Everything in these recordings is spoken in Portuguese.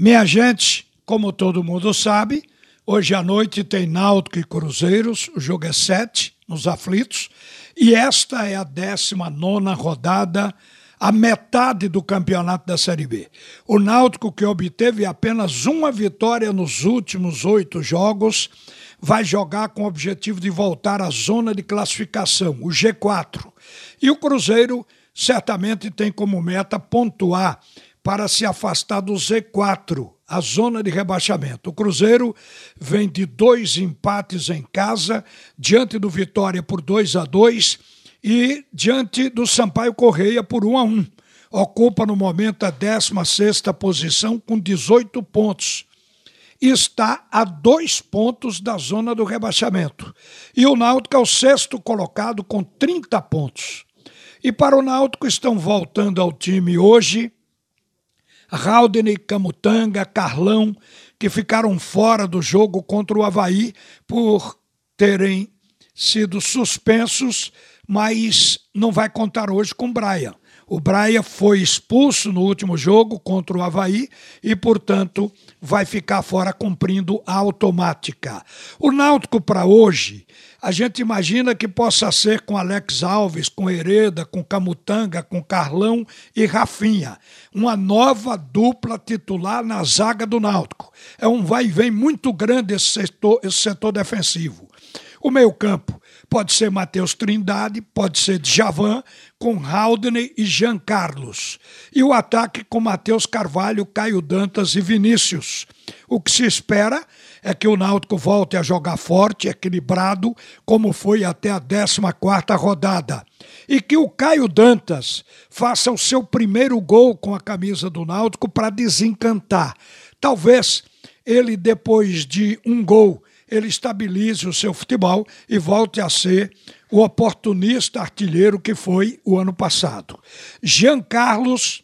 Minha gente, como todo mundo sabe, hoje à noite tem Náutico e Cruzeiros, o jogo é 7 nos aflitos, e esta é a 19 rodada, a metade do campeonato da Série B. O Náutico, que obteve apenas uma vitória nos últimos oito jogos, vai jogar com o objetivo de voltar à zona de classificação, o G4. E o Cruzeiro certamente tem como meta pontuar para se afastar do Z4, a zona de rebaixamento. O Cruzeiro vem de dois empates em casa, diante do Vitória por 2 a 2 e diante do Sampaio Correia por 1 a 1. Ocupa no momento a 16 posição com 18 pontos. Está a dois pontos da zona do rebaixamento. E o Náutico é o sexto colocado com 30 pontos. E para o Náutico estão voltando ao time hoje Haldane, Camutanga, Carlão, que ficaram fora do jogo contra o Havaí por terem sido suspensos, mas não vai contar hoje com Brian. O Braia foi expulso no último jogo contra o Havaí e, portanto, vai ficar fora cumprindo a automática. O Náutico para hoje, a gente imagina que possa ser com Alex Alves, com Hereda, com Camutanga, com Carlão e Rafinha. Uma nova dupla titular na zaga do Náutico. É um vai e vem muito grande esse setor, esse setor defensivo. O meio-campo pode ser Matheus Trindade, pode ser Djavan, com Haldane e Jean Carlos. E o ataque com Matheus Carvalho, Caio Dantas e Vinícius. O que se espera é que o Náutico volte a jogar forte, equilibrado, como foi até a 14 rodada. E que o Caio Dantas faça o seu primeiro gol com a camisa do Náutico para desencantar. Talvez ele, depois de um gol, ele estabilize o seu futebol e volte a ser o oportunista artilheiro que foi o ano passado. Jean Carlos,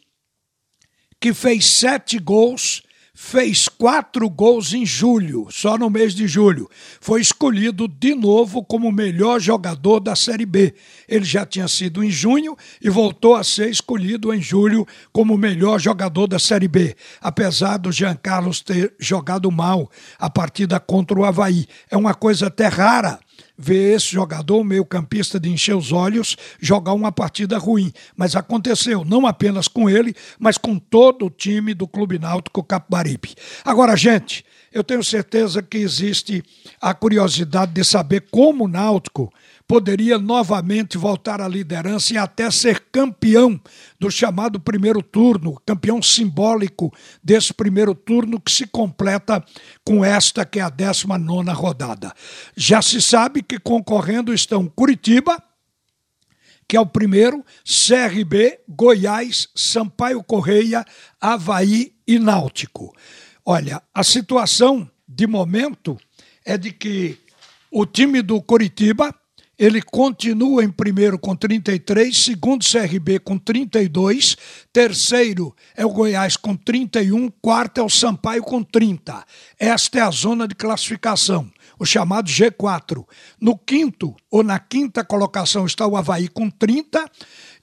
que fez sete gols fez quatro gols em julho, só no mês de julho. Foi escolhido de novo como melhor jogador da Série B. Ele já tinha sido em junho e voltou a ser escolhido em julho como melhor jogador da Série B, apesar do Jean Carlos ter jogado mal a partida contra o Havaí. É uma coisa até rara ver esse jogador, meio-campista de encher os olhos, jogar uma partida ruim. Mas aconteceu, não apenas com ele, mas com todo o time do Clube Náutico Capibaribe. Agora, gente, eu tenho certeza que existe a curiosidade de saber como o Náutico poderia novamente voltar à liderança e até ser campeão do chamado primeiro turno, campeão simbólico desse primeiro turno que se completa com esta que é a 19 rodada. Já se sabe que concorrendo estão Curitiba, que é o primeiro, CRB, Goiás, Sampaio Correia, Havaí e Náutico. Olha, a situação de momento é de que o time do Curitiba ele continua em primeiro com 33, segundo CRB com 32, terceiro é o Goiás com 31, quarto é o Sampaio com 30. Esta é a zona de classificação, o chamado G4. No quinto ou na quinta colocação está o Havaí com 30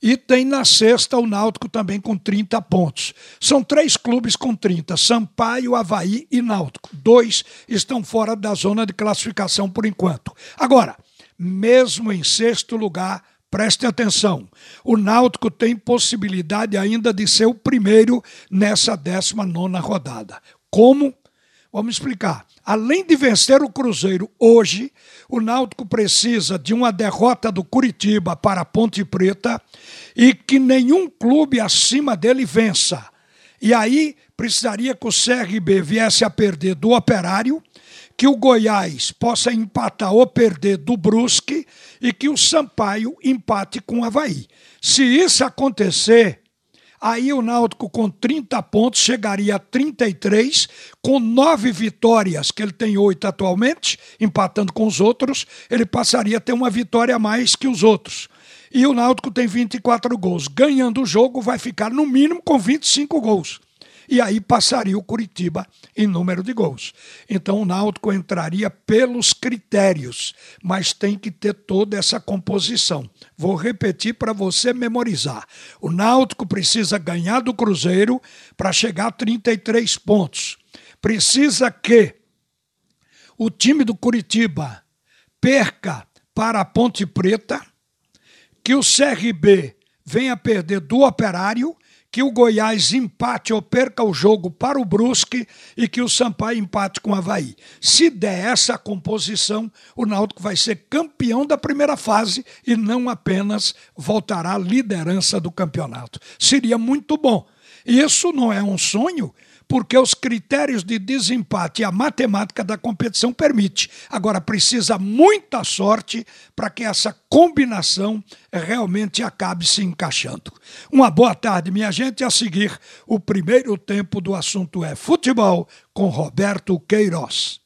e tem na sexta o Náutico também com 30 pontos. São três clubes com 30, Sampaio, Havaí e Náutico. Dois estão fora da zona de classificação por enquanto. Agora, mesmo em sexto lugar, preste atenção, o Náutico tem possibilidade ainda de ser o primeiro nessa 19 rodada. Como? Vamos explicar. Além de vencer o Cruzeiro hoje, o Náutico precisa de uma derrota do Curitiba para a Ponte Preta e que nenhum clube acima dele vença. E aí precisaria que o CRB viesse a perder do Operário que o Goiás possa empatar ou perder do Brusque e que o Sampaio empate com o Havaí. Se isso acontecer, aí o Náutico com 30 pontos chegaria a 33, com nove vitórias, que ele tem oito atualmente, empatando com os outros, ele passaria a ter uma vitória a mais que os outros. E o Náutico tem 24 gols. Ganhando o jogo, vai ficar no mínimo com 25 gols. E aí passaria o Curitiba em número de gols. Então o Náutico entraria pelos critérios, mas tem que ter toda essa composição. Vou repetir para você memorizar. O Náutico precisa ganhar do Cruzeiro para chegar a 33 pontos. Precisa que o time do Curitiba perca para a Ponte Preta, que o CRB venha perder do Operário, que o Goiás empate ou perca o jogo para o Brusque e que o Sampaio empate com o Havaí. Se der essa composição, o Náutico vai ser campeão da primeira fase e não apenas voltará à liderança do campeonato. Seria muito bom. Isso não é um sonho, porque os critérios de desempate e a matemática da competição permite. Agora precisa muita sorte para que essa combinação realmente acabe se encaixando. Uma boa tarde, minha gente. A seguir, o primeiro tempo do assunto é futebol com Roberto Queiroz.